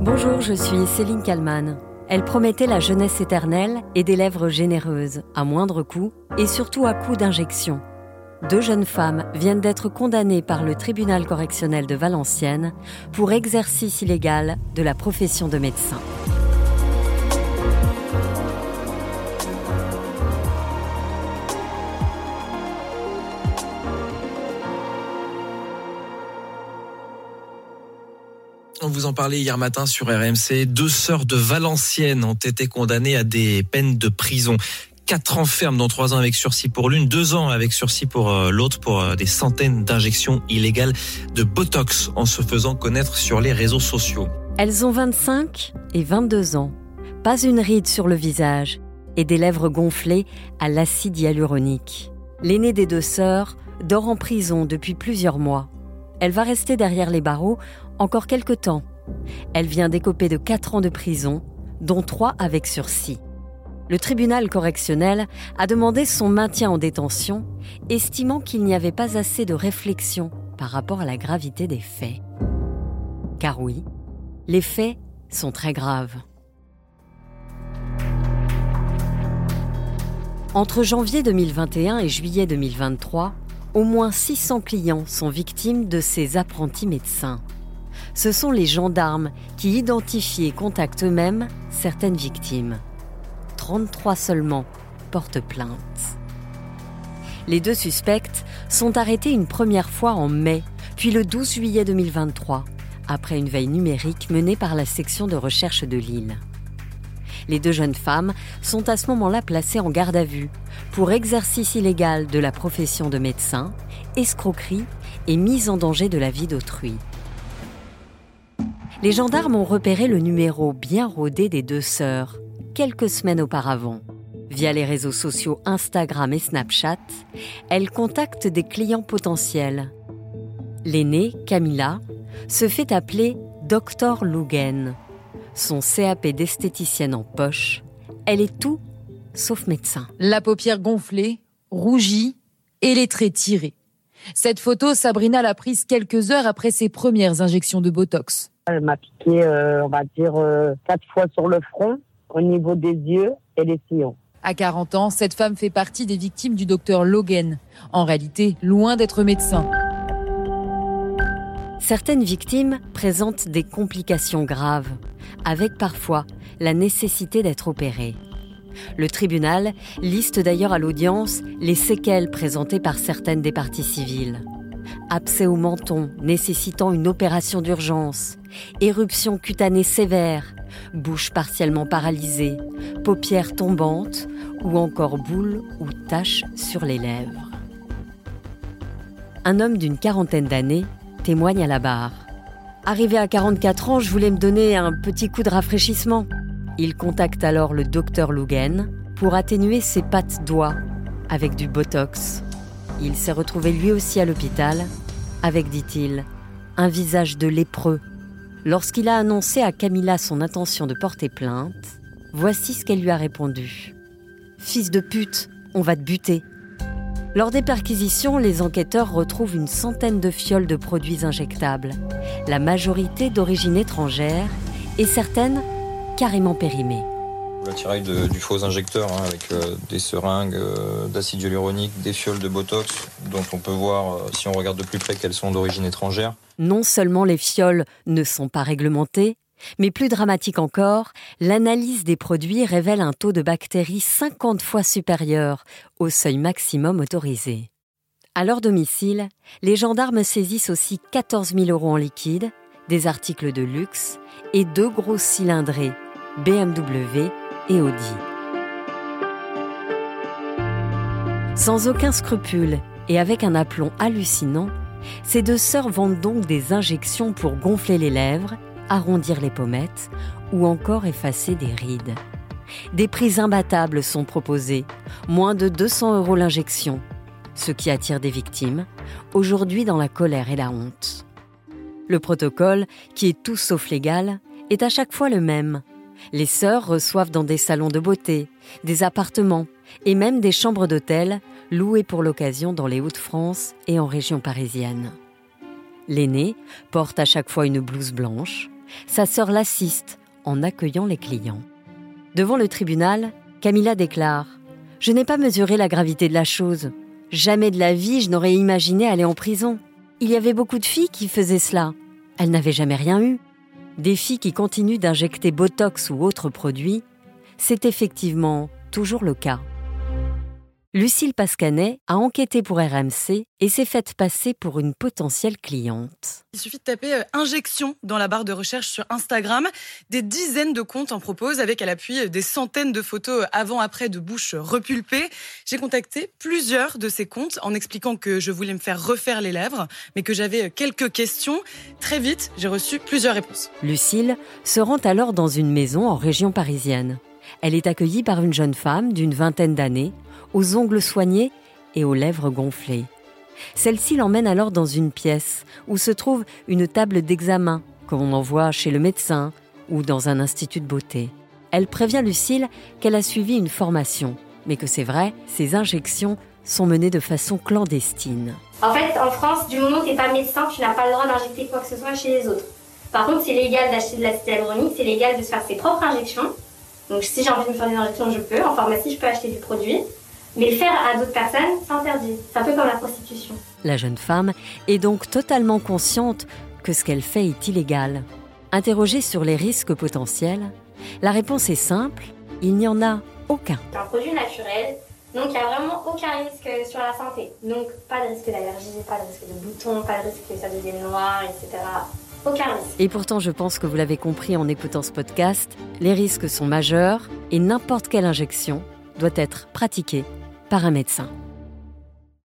Bonjour, je suis Céline Kalman. Elle promettait la jeunesse éternelle et des lèvres généreuses, à moindre coût et surtout à coup d'injection. Deux jeunes femmes viennent d'être condamnées par le tribunal correctionnel de Valenciennes pour exercice illégal de la profession de médecin. On vous en parlait hier matin sur RMC. Deux sœurs de Valenciennes ont été condamnées à des peines de prison. Quatre ans ferme, dont trois ans avec sursis pour l'une, deux ans avec sursis pour euh, l'autre, pour euh, des centaines d'injections illégales de Botox en se faisant connaître sur les réseaux sociaux. Elles ont 25 et 22 ans. Pas une ride sur le visage et des lèvres gonflées à l'acide hyaluronique. L'aînée des deux sœurs dort en prison depuis plusieurs mois. Elle va rester derrière les barreaux encore quelque temps. Elle vient d'écoper de 4 ans de prison, dont 3 avec sursis. Le tribunal correctionnel a demandé son maintien en détention, estimant qu'il n'y avait pas assez de réflexion par rapport à la gravité des faits. Car oui, les faits sont très graves. Entre janvier 2021 et juillet 2023, au moins 600 clients sont victimes de ces apprentis médecins. Ce sont les gendarmes qui identifient et contactent eux-mêmes certaines victimes. 33 seulement portent plainte. Les deux suspects sont arrêtés une première fois en mai, puis le 12 juillet 2023, après une veille numérique menée par la section de recherche de Lille. Les deux jeunes femmes sont à ce moment-là placées en garde à vue pour exercice illégal de la profession de médecin, escroquerie et mise en danger de la vie d'autrui. Les gendarmes ont repéré le numéro bien rodé des deux sœurs quelques semaines auparavant. Via les réseaux sociaux Instagram et Snapchat, elles contactent des clients potentiels. L'aînée, Camilla, se fait appeler Dr Lugen son CAP d'esthéticienne en poche, elle est tout sauf médecin. La paupière gonflée, rougie et les traits tirés. Cette photo, Sabrina l'a prise quelques heures après ses premières injections de Botox. Elle m'a piqué, euh, on va dire, euh, quatre fois sur le front, au niveau des yeux et des sillons. À 40 ans, cette femme fait partie des victimes du docteur Logan. En réalité, loin d'être médecin. Certaines victimes présentent des complications graves, avec parfois la nécessité d'être opérées. Le tribunal liste d'ailleurs à l'audience les séquelles présentées par certaines des parties civiles. Abcès au menton nécessitant une opération d'urgence, éruption cutanée sévère, bouche partiellement paralysée, paupières tombantes ou encore boules ou taches sur les lèvres. Un homme d'une quarantaine d'années témoigne à la barre. Arrivé à 44 ans, je voulais me donner un petit coup de rafraîchissement. Il contacte alors le docteur Lugen pour atténuer ses pattes doigts avec du Botox. Il s'est retrouvé lui aussi à l'hôpital avec, dit-il, un visage de lépreux. Lorsqu'il a annoncé à Camilla son intention de porter plainte, voici ce qu'elle lui a répondu. Fils de pute, on va te buter. Lors des perquisitions, les enquêteurs retrouvent une centaine de fioles de produits injectables, la majorité d'origine étrangère et certaines carrément périmées. L'attirail du faux injecteur hein, avec euh, des seringues euh, d'acide hyaluronique, des fioles de Botox, dont on peut voir, euh, si on regarde de plus près, qu'elles sont d'origine étrangère. Non seulement les fioles ne sont pas réglementées, mais plus dramatique encore, l'analyse des produits révèle un taux de bactéries 50 fois supérieur au seuil maximum autorisé. À leur domicile, les gendarmes saisissent aussi 14 000 euros en liquide, des articles de luxe et deux grosses cylindrées, BMW et Audi. Sans aucun scrupule et avec un aplomb hallucinant, ces deux sœurs vendent donc des injections pour gonfler les lèvres arrondir les pommettes ou encore effacer des rides. Des prix imbattables sont proposés, moins de 200 euros l'injection, ce qui attire des victimes, aujourd'hui dans la colère et la honte. Le protocole, qui est tout sauf légal, est à chaque fois le même. Les sœurs reçoivent dans des salons de beauté, des appartements et même des chambres d'hôtel louées pour l'occasion dans les Hauts-de-France et en région parisienne. L'aînée porte à chaque fois une blouse blanche, Sa sœur l'assiste en accueillant les clients. Devant le tribunal, Camilla déclare ⁇ Je n'ai pas mesuré la gravité de la chose. Jamais de la vie je n'aurais imaginé aller en prison. Il y avait beaucoup de filles qui faisaient cela. Elles n'avaient jamais rien eu. Des filles qui continuent d'injecter Botox ou autres produits, c'est effectivement toujours le cas. Lucille Pascanet a enquêté pour RMC et s'est faite passer pour une potentielle cliente. Il suffit de taper euh, injection dans la barre de recherche sur Instagram. Des dizaines de comptes en proposent avec à l'appui euh, des centaines de photos euh, avant-après de bouches repulpées. J'ai contacté plusieurs de ces comptes en expliquant que je voulais me faire refaire les lèvres, mais que j'avais quelques questions. Très vite, j'ai reçu plusieurs réponses. Lucille se rend alors dans une maison en région parisienne. Elle est accueillie par une jeune femme d'une vingtaine d'années aux ongles soignés et aux lèvres gonflées. Celle-ci l'emmène alors dans une pièce où se trouve une table d'examen, comme on en voit chez le médecin ou dans un institut de beauté. Elle prévient Lucille qu'elle a suivi une formation, mais que c'est vrai, ces injections sont menées de façon clandestine. En fait, en France, du moment où tu n'es pas médecin, tu n'as pas le droit d'injecter quoi que ce soit chez les autres. Par contre, c'est légal d'acheter de l'acide hyaluronique, c'est légal de se faire ses propres injections. Donc si j'ai envie de me faire des injections, je peux. En pharmacie, je peux acheter du produit. Mais le faire à d'autres personnes, c'est interdit. C'est un peu comme la prostitution. La jeune femme est donc totalement consciente que ce qu'elle fait est illégal. Interrogée sur les risques potentiels, la réponse est simple, il n'y en a aucun. C'est un produit naturel, donc il n'y a vraiment aucun risque sur la santé. Donc pas de risque d'allergie, pas de risque de boutons, pas de risque que ça devienne noir, etc. Aucun risque. Et pourtant, je pense que vous l'avez compris en écoutant ce podcast, les risques sont majeurs et n'importe quelle injection doit être pratiquée par un médecin.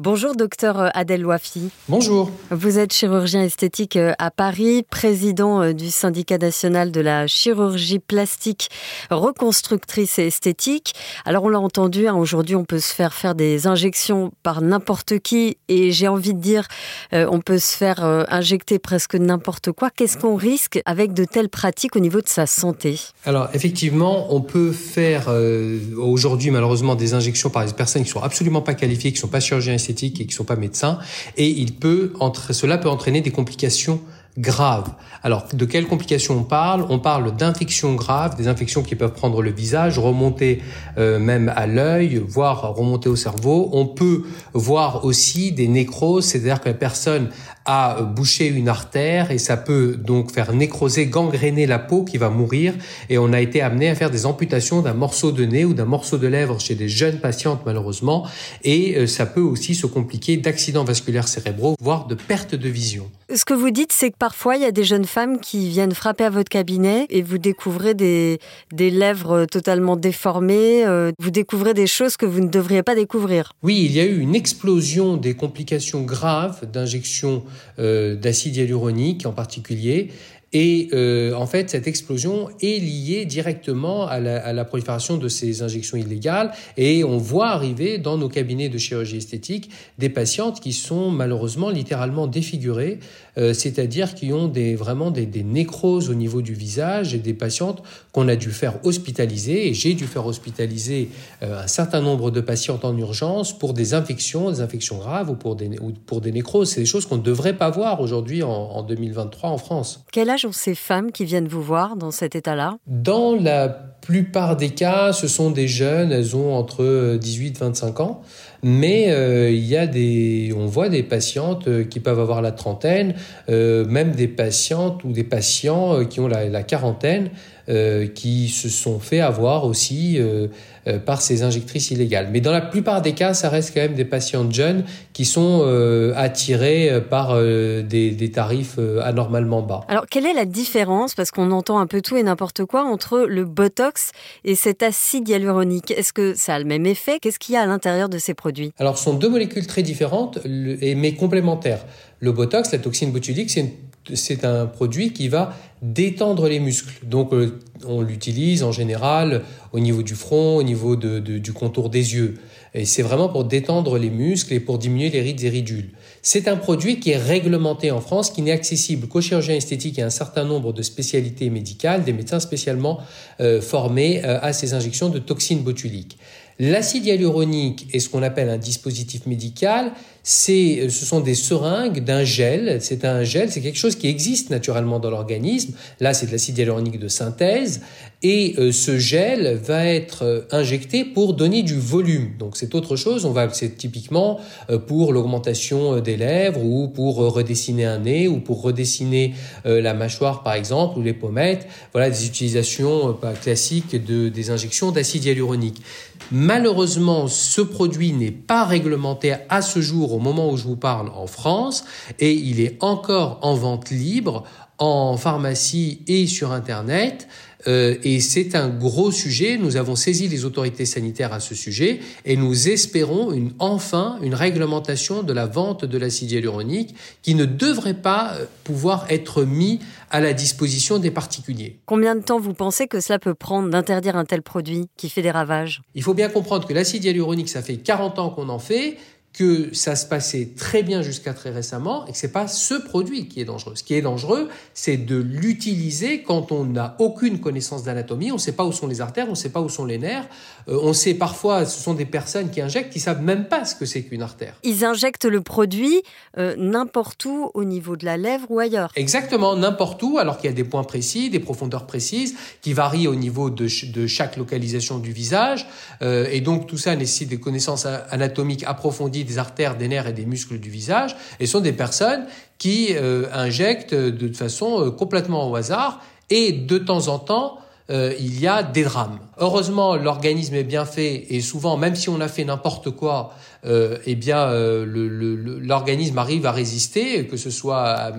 Bonjour docteur Adèle Loafi. Bonjour. Vous êtes chirurgien esthétique euh, à Paris, président euh, du syndicat national de la chirurgie plastique reconstructrice et esthétique. Alors on l'a entendu, hein, aujourd'hui on peut se faire faire des injections par n'importe qui et j'ai envie de dire euh, on peut se faire injecter presque n'importe quoi. Qu'est-ce qu'on risque avec de telles pratiques au niveau de sa santé? Alors effectivement on peut faire aujourd'hui malheureusement des injections par des personnes qui sont absolument pas qualifiées, qui ne sont pas chirurgiens esthétiques et qui ne sont pas médecins, et cela peut entraîner des complications graves. Alors, de quelles complications on parle? On parle d'infections graves, des infections qui peuvent prendre le visage, remonter euh, même à l'œil, voire remonter au cerveau. On peut voir aussi des nécroses, c'est-à-dire que la personne a bouché une artère et ça peut donc faire nécroser, gangréner la peau qui va mourir. Et on a été amené à faire des amputations d'un morceau de nez ou d'un morceau de lèvre chez des jeunes patientes malheureusement. Et euh, ça peut aussi se compliquer d'accidents vasculaires cérébraux, voire de perte de vision. Ce que vous dites, c'est que parfois il y a des jeunes femmes qui viennent frapper à votre cabinet et vous découvrez des, des lèvres totalement déformées, euh, vous découvrez des choses que vous ne devriez pas découvrir. Oui, il y a eu une explosion des complications graves d'injection euh, d'acide hyaluronique en particulier. Et euh, en fait, cette explosion est liée directement à la, prolifération de ces injections illégales. Et on voit arriver dans nos cabinets de chirurgie esthétique des patientes qui sont malheureusement littéralement défigurées, euh, c'est-à-dire qui ont des, vraiment des, nécroses au niveau du visage et des patientes qu'on a dû faire hospitaliser. Et j'ai dû faire hospitaliser euh, un certain nombre de patientes en urgence pour des infections, des infections graves ou pour des, ou pour des nécroses. C'est des choses qu'on ne devrait pas voir aujourd'hui en, en 2023 en France. Ont ces femmes qui viennent vous voir dans cet état-là? Dans la plupart des cas, ce sont des jeunes, elles ont entre 18 et 25 ans. Mais euh, il y a des, on voit des patientes euh, qui peuvent avoir la trentaine, euh, même des patientes ou des patients qui ont la quarantaine, euh, qui se sont fait avoir aussi euh, par ces injectrices illégales. Mais dans la plupart des cas, ça reste quand même des patientes jeunes qui sont attirées par des, des, tarifs anormalement bas. Alors, quelle est la différence, parce qu'on entend un peu tout et n'importe quoi, entre le Botox et cet acide hyaluronique? Est-ce que ça a le même effet? Qu'est-ce qu'il y a à l'intérieur de ces produits? Alors, ce sont deux molécules très différentes, mais complémentaires. Le Botox, la toxine botulique, c'est c'est un produit qui va détendre les muscles. Donc euh, on l'utilise en général au niveau du front, au niveau du contour des yeux. Et c'est vraiment pour détendre les muscles et pour diminuer les rides et ridules. C'est un produit qui est réglementé en France, qui n'est accessible qu'aux chirurgiens esthétiques et à un certain nombre de spécialités médicales, des médecins spécialement euh, formés euh, à ces injections de toxines botuliques. L'acide hyaluronique est ce qu'on appelle un dispositif médical. C'est, euh, ce sont des seringues d'un gel. C'est un gel, c'est quelque chose qui existe naturellement dans l'organisme. Là, c'est de l'acide hyaluronique de synthèse. Et euh, ce gel va être euh, injecté pour donner du volume. Donc c'est autre chose. On va, c'est typiquement pour l'augmentation des lèvres ou pour redessiner un nez ou pour redessiner la mâchoire par exemple ou les pommettes. Voilà des utilisations classiques de, des injections d'acide hyaluronique. Malheureusement, ce produit n'est pas réglementé à ce jour au moment où je vous parle en France et il est encore en vente libre en pharmacie et sur Internet. Euh, et c'est un gros sujet. Nous avons saisi les autorités sanitaires à ce sujet et nous espérons une, enfin une réglementation de la vente de l'acide hyaluronique qui ne devrait pas euh, pouvoir être mis à la disposition des particuliers. Combien de temps vous pensez que cela peut prendre d'interdire un tel produit qui fait des ravages? Il faut bien comprendre que l'acide hyaluronique, ça fait 40 ans qu'on en fait que ça se passait très bien jusqu'à très récemment et que c'est pas ce produit qui est dangereux. Ce qui est dangereux, c'est de l'utiliser quand on n'a aucune connaissance d'anatomie, on ne sait pas où sont les artères, on ne sait pas où sont les nerfs, euh, on sait parfois, ce sont des personnes qui injectent qui savent même pas ce que c'est qu'une artère. Ils injectent le produit euh, n'importe où au niveau de la lèvre ou ailleurs. Exactement, n'importe où, alors qu'il y a des points précis, des profondeurs précises qui varient au niveau de, de chaque localisation du visage, euh, et donc tout ça nécessite des connaissances anatomiques approfondies des artères, des nerfs et des muscles du visage, et sont des personnes qui euh, injectent de façon euh, complètement au hasard, et de temps en temps, euh, il y a des drames. Heureusement, l'organisme est bien fait et souvent, même si on a fait n'importe quoi, euh, eh bien, l'organisme arrive à résister, que ce soit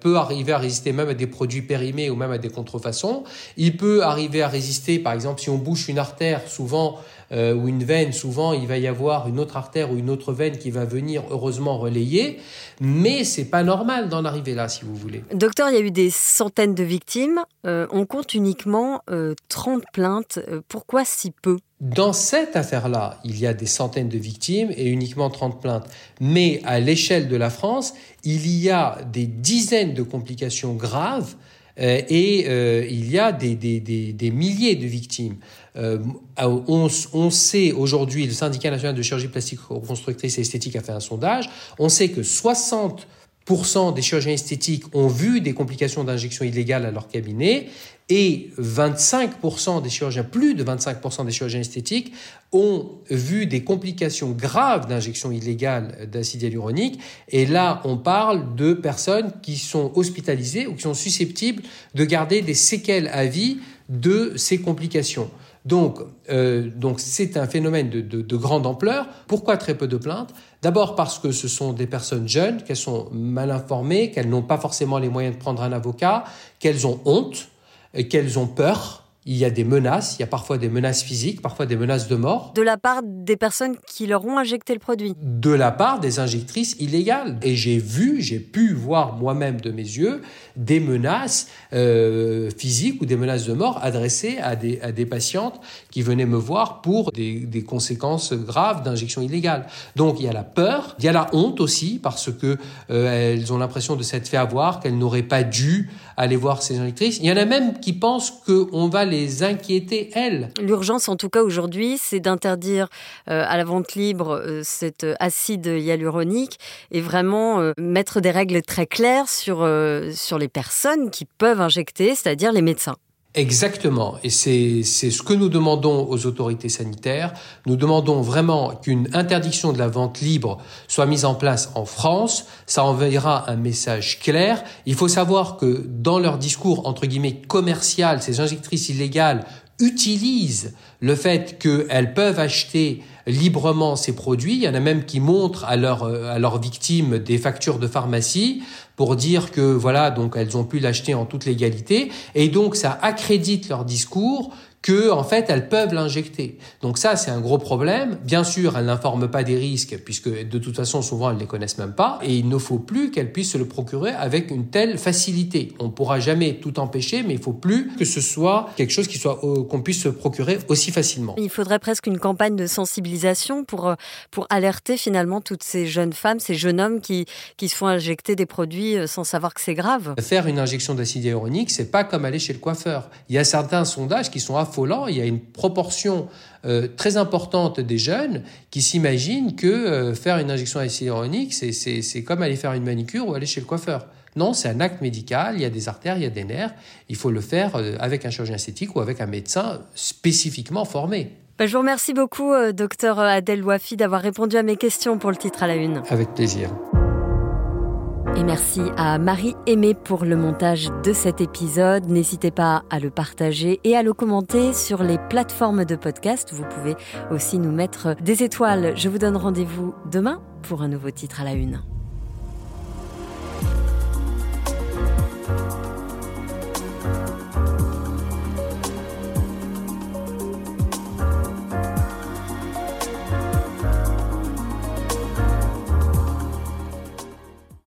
peut arriver à résister même à des produits périmés ou même à des contrefaçons. Il peut arriver à résister, par exemple, si on bouche une artère, souvent euh, ou une veine, souvent il va y avoir une autre artère ou une autre veine qui va venir heureusement relayer, mais c'est pas normal d'en arriver là, si vous voulez. Docteur, il y a eu des centaines de victimes. Euh, on compte uniquement 30 euh, plaintes. pourquoi si peu? Dans cette affaire-là, il y a des centaines de victimes et uniquement 30 plaintes. Mais à l'échelle de la France, il y a des dizaines de complications graves euh, et euh, il y a des, milliers de victimes. Euh, on, sait aujourd'hui, le syndicat national de chirurgie plastique reconstructrice et esthétique a fait un sondage, on sait que 60 des chirurgiens esthétiques ont vu des complications d'injection illégale à leur cabinet et 25% des chirurgiens, plus de 25% des chirurgiens esthétiques ont vu des complications graves d'injection illégale d'acide hyaluronique. Et là, on parle de personnes qui sont hospitalisées ou qui sont susceptibles de garder des séquelles à vie de ces complications. Donc, euh, donc c'est un phénomène de, de, de, grande ampleur. Pourquoi très peu de plaintes? D'abord parce que ce sont des personnes jeunes, qu'elles sont mal informées, qu'elles n'ont pas forcément les moyens de prendre un avocat, qu'elles ont honte, qu'elles ont peur il y a des menaces, il y a parfois des menaces physiques, parfois des menaces de mort. De la part des personnes qui leur ont injecté le produit De la part des injectrices illégales. Et j'ai vu, j'ai pu voir moi-même de mes yeux des menaces euh, physiques ou des menaces de mort adressées à des, à des patientes qui venaient me voir pour des, des conséquences graves d'injection illégale. Donc il y a la peur, il y a la honte aussi parce que euh, elles ont l'impression de s'être fait avoir, qu'elles n'auraient pas dû aller voir ces injectrices. Il y en a même qui pensent qu'on va les inquiéter, elles. L'urgence, en tout cas aujourd'hui, c'est d'interdire euh, à la vente libre euh, cet acide hyaluronique et vraiment euh, mettre des règles très claires sur, sur les personnes qui peuvent injecter, c'est-à-dire les médecins. Exactement. Et c'est ce que nous demandons aux autorités sanitaires. Nous demandons vraiment qu'une interdiction de la vente libre soit mise en place en France. Ça enverra un message clair. Il faut savoir que dans leur discours, entre guillemets, commercial, ces injectrices illégales utilisent le fait qu'elles peuvent acheter librement ces produits. Il y en a même qui montrent à, leur, à leurs victimes des factures de pharmacie pour dire que voilà, donc elles ont pu l'acheter en toute légalité. Et donc ça accrédite leur discours que en fait elles peuvent l'injecter. Donc ça c'est un gros problème. Bien sûr, elles n'informent pas des risques puisque de toute façon souvent elles les connaissent même pas et il ne faut plus qu'elles puissent se le procurer avec une telle facilité. On pourra jamais tout empêcher mais il faut plus que ce soit quelque chose qui soit euh, qu'on puisse se procurer aussi facilement. Il faudrait presque une campagne de sensibilisation pour euh, pour alerter finalement toutes ces jeunes femmes, ces jeunes hommes qui qui se font injecter des produits euh, sans savoir que c'est grave. Faire une injection d'acide hyaluronique, c'est pas comme aller chez le coiffeur. Il y a certains sondages qui sont à affolant. Il y a une proportion euh, très importante des jeunes qui s'imaginent que euh, faire une injection hyaluronique, c'est comme aller faire une manicure ou aller chez le coiffeur. Non, c'est un acte médical, il y a des artères, il y a des nerfs, il faut le faire avec un chirurgien esthétique ou avec un médecin spécifiquement formé. Bah, je vous remercie beaucoup, docteur Adèle Wafi, d'avoir répondu à mes questions pour le titre à la une. Avec plaisir. Et merci à Marie Aimée pour le montage de cet épisode. N'hésitez pas à le partager et à le commenter sur les plateformes de podcast. Vous pouvez aussi nous mettre des étoiles. Je vous donne rendez-vous demain pour un nouveau titre à la une.